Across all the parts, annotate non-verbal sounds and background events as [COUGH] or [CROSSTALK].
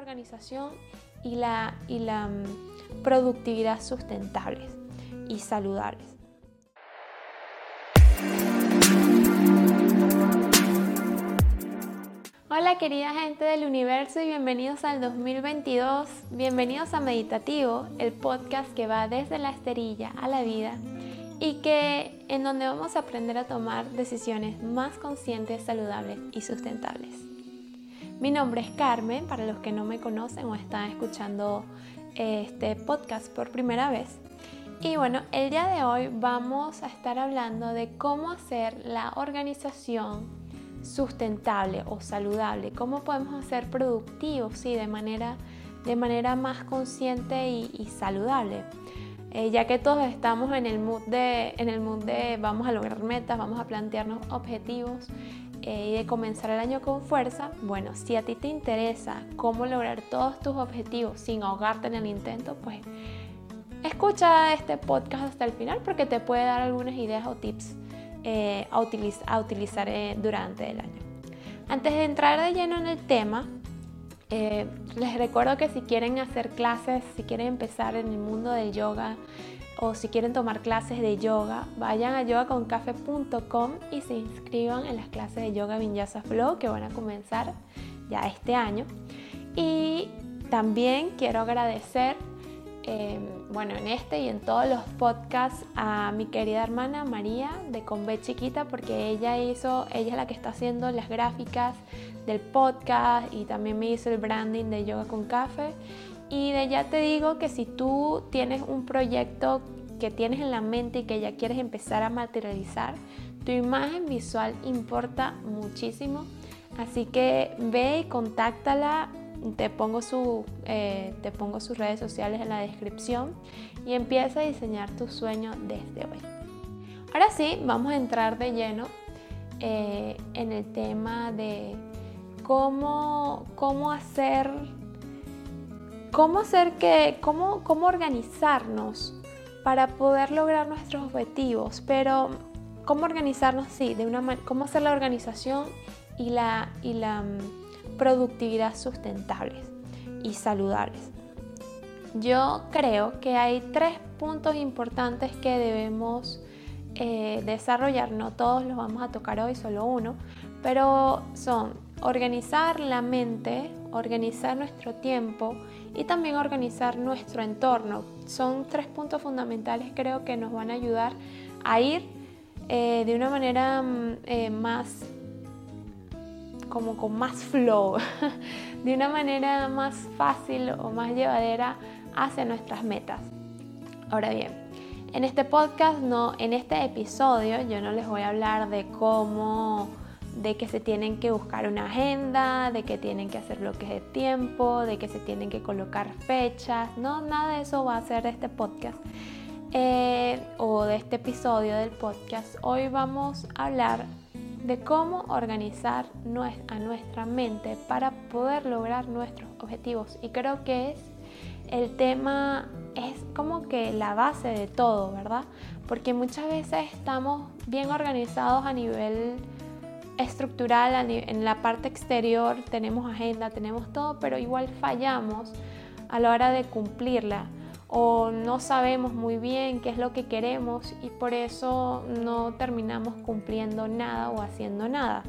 organización y la, y la mm, productividad sustentables y saludables. Hola querida gente del universo y bienvenidos al 2022, bienvenidos a Meditativo, el podcast que va desde la esterilla a la vida y que en donde vamos a aprender a tomar decisiones más conscientes, saludables y sustentables. Mi nombre es Carmen, para los que no me conocen o están escuchando este podcast por primera vez. Y bueno, el día de hoy vamos a estar hablando de cómo hacer la organización sustentable o saludable, cómo podemos hacer productivos, sí, de manera, de manera más consciente y, saludable. Eh, ya que todos estamos en el, mood de, en el mood de vamos a lograr metas, vamos a plantearnos objetivos eh, y de comenzar el año con fuerza, bueno, si a ti te interesa cómo lograr todos tus objetivos sin ahogarte en el intento, pues escucha este podcast hasta el final porque te puede dar algunas ideas o tips eh, a, utilizar eh, durante el año. Antes de entrar de lleno en el tema, les recuerdo que si quieren hacer clases, si quieren empezar en el mundo del yoga, o si quieren tomar clases de yoga, vayan a yogaconcafe.com y se inscriban en las clases de yoga Vinyasa Flow que van a comenzar ya este año. Y también quiero agradecer, em, bueno, en este y en todos los podcasts a mi querida hermana María de Conve Chiquita porque ella hizo, ella es la que está haciendo las gráficas del podcast y también me hizo el branding de Yoga con Café y de ya te digo que si tú tienes un proyecto que tienes en la mente y que ya quieres empezar a materializar, tu imagen visual importa muchísimo. Así que ve y contáctala. Te pongo, su, eh, te pongo sus redes sociales en la descripción y empieza a diseñar tu sueño desde hoy. Ahora sí, vamos a entrar de lleno eh, en el tema de cómo, cómo hacer cómo hacer que, cómo, cómo organizarnos para poder lograr nuestros objetivos, pero cómo organizarnos, sí, de una cómo hacer la organización y la, y la mm, productividad sustentables y saludables. Yo creo que hay tres puntos importantes que debemos eh, desarrollar, no todos los vamos a tocar hoy, solo uno, pero son organizar la mente, organizar nuestro tiempo y también organizar nuestro entorno. Son tres puntos fundamentales creo que nos van a ayudar a ir eh, de una manera mm, eh, más como con más flow, [LAUGHS] de una manera más fácil o más llevadera hacia nuestras metas. Ahora bien, en este podcast, no, en este episodio, yo no les voy a hablar de cómo de que se tienen que buscar una agenda, de que tienen que hacer bloques de tiempo, de que se tienen que colocar fechas. No, nada de eso va a ser este podcast eh, o de este episodio del podcast. Hoy vamos a hablar de cómo organizar a nuestra mente para poder lograr nuestros objetivos. Y creo que es el tema, es como que la base de todo, ¿verdad? Porque muchas veces estamos bien organizados a nivel estructural en la parte exterior, tenemos agenda, tenemos todo, pero igual fallamos a la hora de cumplirla o no sabemos muy bien qué es lo que queremos y por eso no terminamos cumpliendo nada o haciendo nada.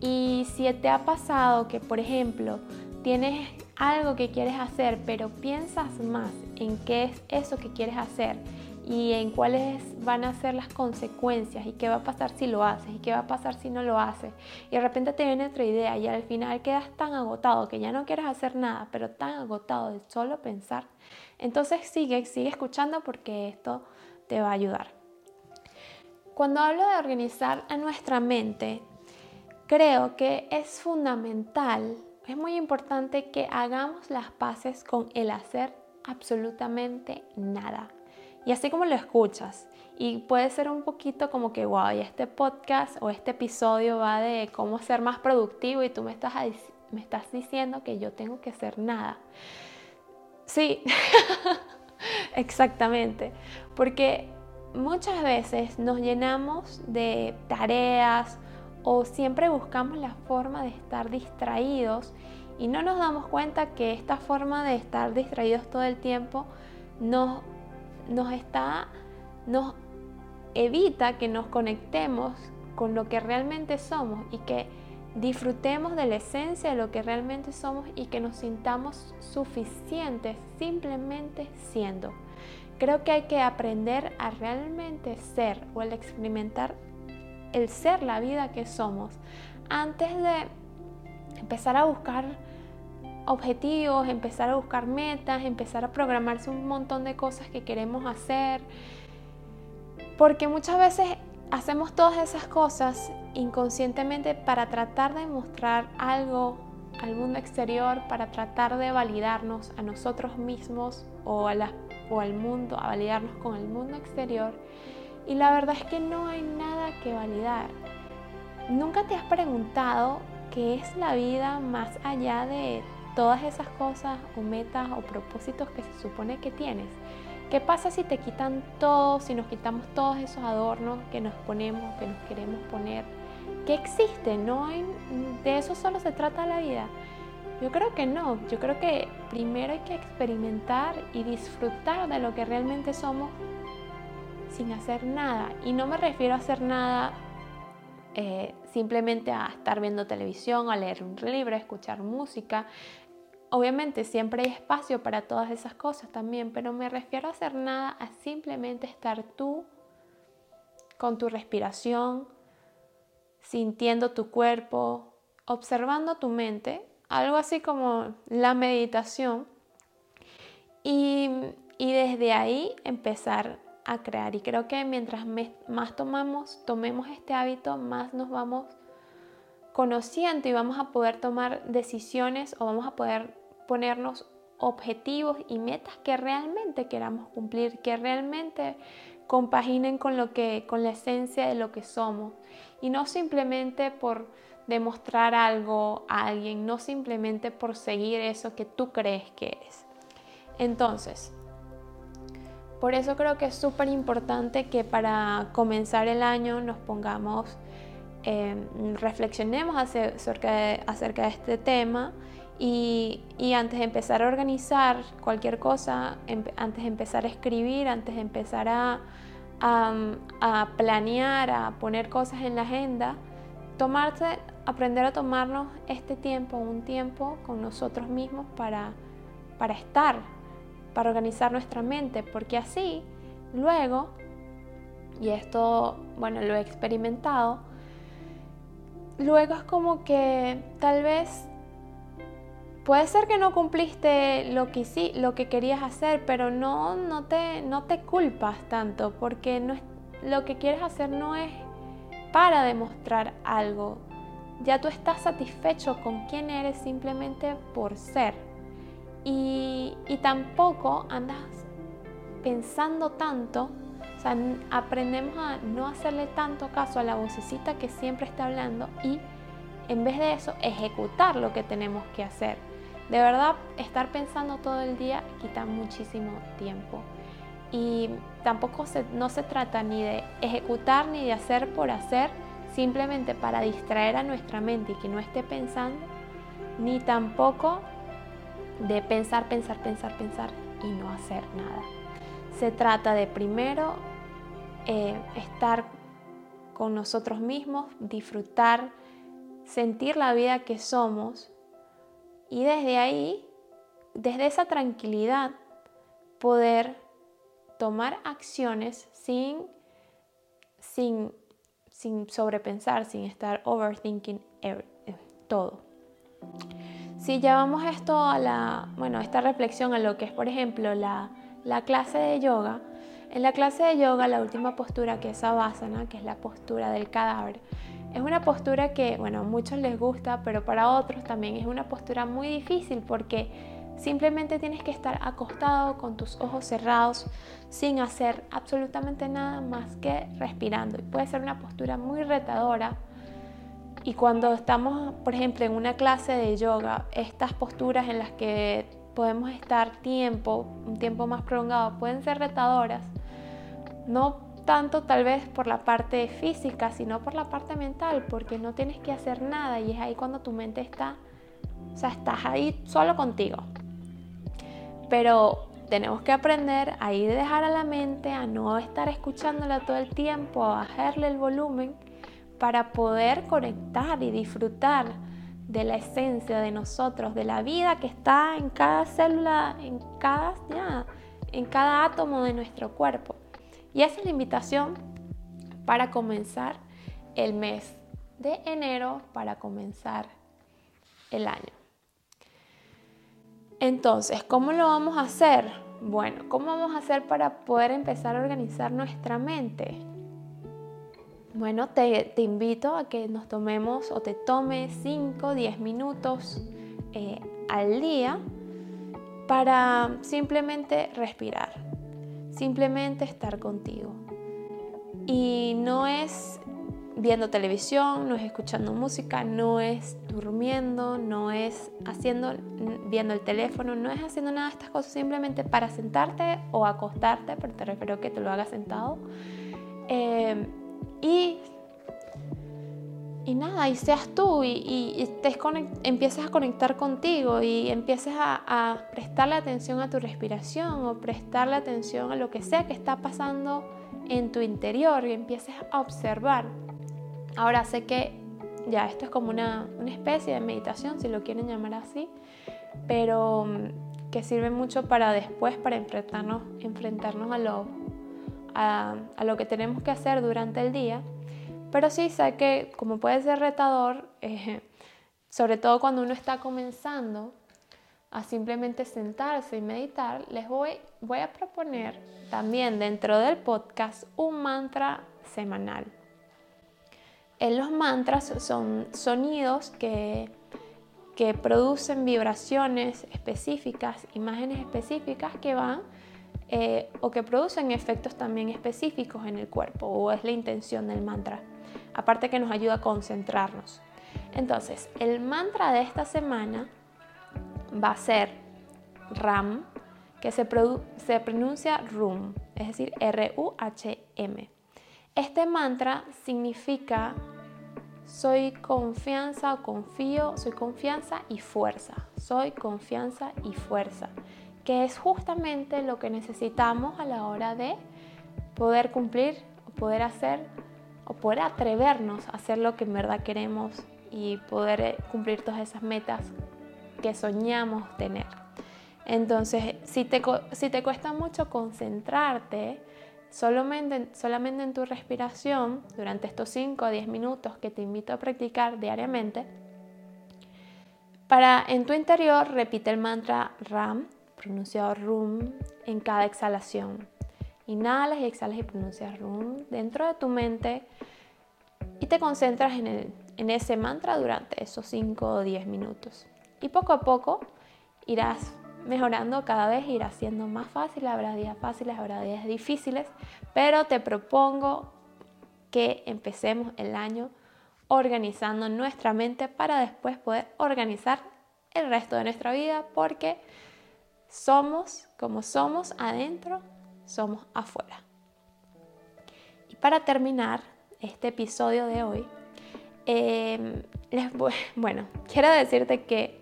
Y si te ha pasado que, por ejemplo, tienes algo que quieres hacer, pero piensas más en qué es eso que quieres hacer y en cuáles van a ser las consecuencias y qué va a pasar si lo haces y qué va a pasar si no lo haces. Y de repente te viene otra idea y al final quedas tan agotado que ya no quieres hacer nada, pero tan agotado de solo pensar. Entonces sigue, sigue escuchando porque esto te va a ayudar. Cuando hablo de organizar a nuestra mente, creo que es fundamental, es muy importante que hagamos las paces con el hacer absolutamente nada y así como lo escuchas. Y puede ser un poquito como que, wow, y este podcast o este episodio va de cómo ser más productivo y tú me estás, me estás diciendo que yo tengo que hacer nada. Sí, [LAUGHS] exactamente. Porque muchas veces nos llenamos de tareas o siempre buscamos la forma de estar distraídos Y no nos damos cuenta que esta forma de estar distraídos todo el tiempo nos, nos está, nos evita que nos conectemos con lo que realmente somos y que disfrutemos de la esencia de lo que realmente somos y que nos sintamos suficientes simplemente siendo. Creo que hay que aprender a realmente ser o el experimentar el ser la vida que somos antes de empezar a buscar objetivos, empezar a buscar metas, empezar a programarse un montón de cosas que queremos hacer. Porque muchas veces hacemos todas esas cosas inconscientemente para tratar de mostrar algo al mundo exterior, para tratar de validarnos a nosotros mismos o, a o al mundo, a validarnos con el mundo exterior. Y la verdad es que no hay nada que validar. ¿Nunca te has preguntado qué es la vida más allá de todas esas cosas o metas o propósitos que se supone que tienes? ¿Qué pasa si te quitan todo, si nos quitamos todos esos adornos que nos ponemos, que nos queremos poner? ¿Qué existe? No hay, de eso solo se trata la vida. Yo creo que no, yo creo que primero hay que experimentar y disfrutar de lo que realmente somos sin hacer nada. Y no me refiero a hacer nada eh, simplemente a estar viendo televisión, a leer un libro, a escuchar música. Obviamente siempre hay espacio para todas esas cosas también, pero me refiero a hacer nada, a simplemente estar tú con tu respiración, sintiendo tu cuerpo, observando tu mente, algo así como la meditación, y, desde ahí empezar a crear. Y creo que mientras más tomamos, tomemos este hábito, más nos vamos conociendo y vamos a poder tomar decisiones o vamos a poder ponernos objetivos y metas que realmente queramos cumplir, que realmente compaginen con lo que con la esencia de lo que somos y no simplemente por demostrar algo a alguien, no simplemente por seguir eso que tú crees que eres. Entonces, por eso creo que es súper importante que para comenzar el año nos pongamos, eh, reflexionemos acerca de, acerca de este tema y, antes de empezar a organizar cualquier cosa, antes de empezar a escribir, antes de empezar a, a, planear, a poner cosas en la agenda, tomarse, aprender a tomarnos este tiempo, un tiempo con nosotros mismos para, para estar, para organizar nuestra mente, porque así luego, y esto, bueno, lo he experimentado, luego es como que tal vez Puede ser que no cumpliste lo que, sí, lo que querías hacer, pero no, no, te, no te culpas tanto, porque no es, lo que quieres hacer no es para demostrar algo. Ya tú estás satisfecho con quién eres simplemente por ser. Y, y tampoco andas pensando tanto, o sea, aprendemos a no hacerle tanto caso a la vocecita que siempre está hablando y en vez de eso ejecutar lo que tenemos que hacer. De verdad, estar pensando todo el día quita muchísimo tiempo. Y tampoco se, no se trata ni de ejecutar ni de hacer por hacer, simplemente para distraer a nuestra mente y que no esté pensando, ni tampoco de pensar, pensar, pensar, pensar y no hacer nada. Se trata de primero eh, estar con nosotros mismos, disfrutar, sentir la vida que somos y desde ahí, desde esa tranquilidad, poder tomar acciones sin, sin, sin sobrepensar, sin estar overthinking eh, todo. Si llevamos esto a la, bueno, esta reflexión a lo que es, por ejemplo, la, la clase de yoga, en la clase de yoga la última postura que es Savasana, que es la postura del cadáver, es una postura que, bueno, a muchos les gusta, pero para otros también es una postura muy difícil porque simplemente tienes que estar acostado con tus ojos cerrados sin hacer absolutamente nada más que respirando. Y puede ser una postura muy retadora. Y cuando estamos, por ejemplo, en una clase de yoga, estas posturas en las que podemos estar tiempo, un tiempo más prolongado, pueden ser retadoras. No tanto tal vez por la parte física, sino por la parte mental, porque no tienes que hacer nada y es ahí cuando tu mente está sea, estás ahí solo contigo. Pero tenemos que aprender a ir dejar a la mente, a no estar escuchándola todo el tiempo, a bajarle el volumen para poder conectar y disfrutar de la esencia de nosotros, de la vida que está en cada célula, en cada, en cada átomo de nuestro cuerpo. Y esa es la invitación para comenzar el mes de enero, para comenzar el año. Entonces, ¿cómo lo vamos a hacer? Bueno, ¿cómo vamos a hacer para poder empezar a organizar nuestra mente? Bueno, te, invito a que nos tomemos o te tome 5, 10 minutos eh, al día para simplemente respirar, simplemente estar contigo. Y no es viendo televisión, no es escuchando música, no es durmiendo, no es haciendo, viendo el teléfono, no es haciendo nada de estas cosas, simplemente para sentarte o acostarte, pero te refiero que te lo hagas sentado. Eh, y, y nada, y seas tú y, y, empieces a conectar contigo y empieces a, a prestarle atención a tu respiración o prestarle atención a lo que sea que está pasando en tu interior y empieces a observar. Ahora sé que ya esto es como una, una especie de meditación, si lo quieren llamar así, pero mm, que sirve mucho para después, para enfrentarnos, enfrentarnos a, lo, a, lo que tenemos que hacer durante el día. Pero sí sé que como puede ser retador, [LAUGHS] eh, sobre todo cuando uno está comenzando a simplemente sentarse y meditar, les voy, a proponer también dentro del podcast un mantra semanal. En los mantras son sonidos que, que producen vibraciones específicas, imágenes específicas que van eh, o que producen efectos también específicos en el cuerpo, o es la intención del mantra. Aparte que nos ayuda a concentrarnos. Entonces, el mantra de esta semana va a ser RAM, que se, pronuncia RUM, es decir, R-U-H-M. Este mantra significa soy confianza o confío, soy confianza y fuerza, soy confianza y fuerza, que es justamente lo que necesitamos a la hora de poder cumplir o poder hacer o poder atrevernos a hacer lo que en verdad queremos y poder eh, cumplir todas esas metas que soñamos tener. Entonces, si te, si te cuesta mucho concentrarte, solamente, solamente en tu respiración durante estos 5 o 10 minutos que te invito a practicar diariamente, para en tu interior repite el mantra RAM, pronunciado RUM, en cada exhalación. Inhalas y exhalas y pronuncias RUM dentro de tu mente y te concentras en, el, en ese mantra durante esos 5 o 10 minutos. Y poco a poco irás mejorando cada vez, ir haciendo más fácil, habrá días fáciles, habrá días difíciles, pero te propongo que empecemos el año organizando nuestra mente para después poder organizar el resto de nuestra vida porque somos como somos adentro, somos afuera. Y para terminar este episodio de hoy, em, [LAUGHS] bueno, quiero decirte que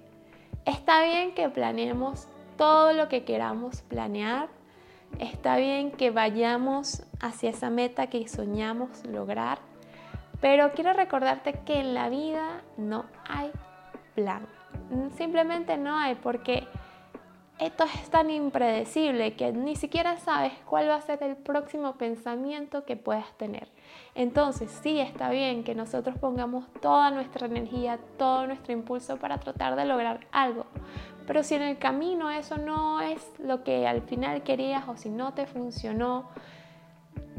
está bien que planeemos todo lo que queramos planear. Está bien que vayamos hacia esa meta que soñamos lograr, pero quiero recordarte que en la vida no hay plan. Simplemente no hay porque esto es tan impredecible que ni siquiera sabes cuál va a ser el próximo pensamiento que puedas tener. Entonces sí está bien que nosotros pongamos toda nuestra energía, todo nuestro impulso para tratar de lograr algo. Pero si en el camino eso no es lo que al final querías o si no te funcionó,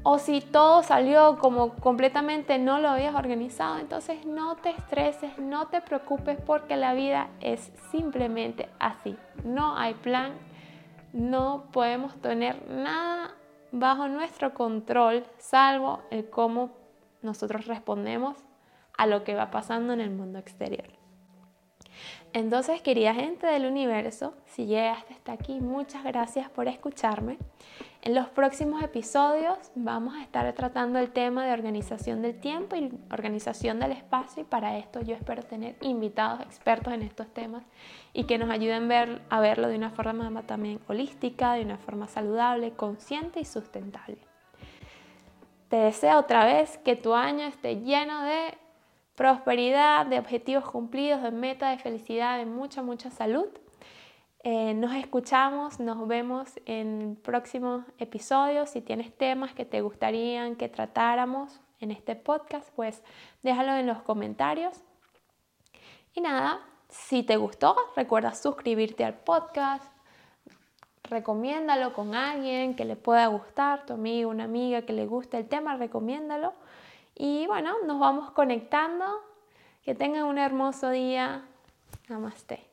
o si todo salió como completamente no lo habías organizado, entonces no te estreses, no te preocupes porque la vida es simplemente así. No hay plan, no podemos tener nada bajo nuestro control, salvo el cómo nosotros respondemos a lo que va pasando en el mundo exterior. Entonces, querida gente del universo, si llegaste hasta aquí, muchas gracias por escucharme. En los próximos episodios vamos a estar tratando el tema de organización del tiempo y organización del espacio y para esto yo espero tener invitados expertos en estos temas y que nos ayuden a verlo de una forma también holística, de una forma saludable, consciente y sustentable. Te deseo otra vez que tu año esté lleno de prosperidad, de objetivos cumplidos, de meta, de felicidad, de mucha, mucha salud. Eh, nos escuchamos, nos vemos en próximos episodios. Si tienes temas que te gustarían que tratáramos en este podcast, pues déjalo en los comentarios. Y nada, si te gustó, recuerda suscribirte al podcast, recomiéndalo con alguien que le pueda gustar, tu amigo, una amiga que le guste el tema, recomiéndalo. Y bueno, nos vamos conectando. Que tengan un hermoso día. Namaste.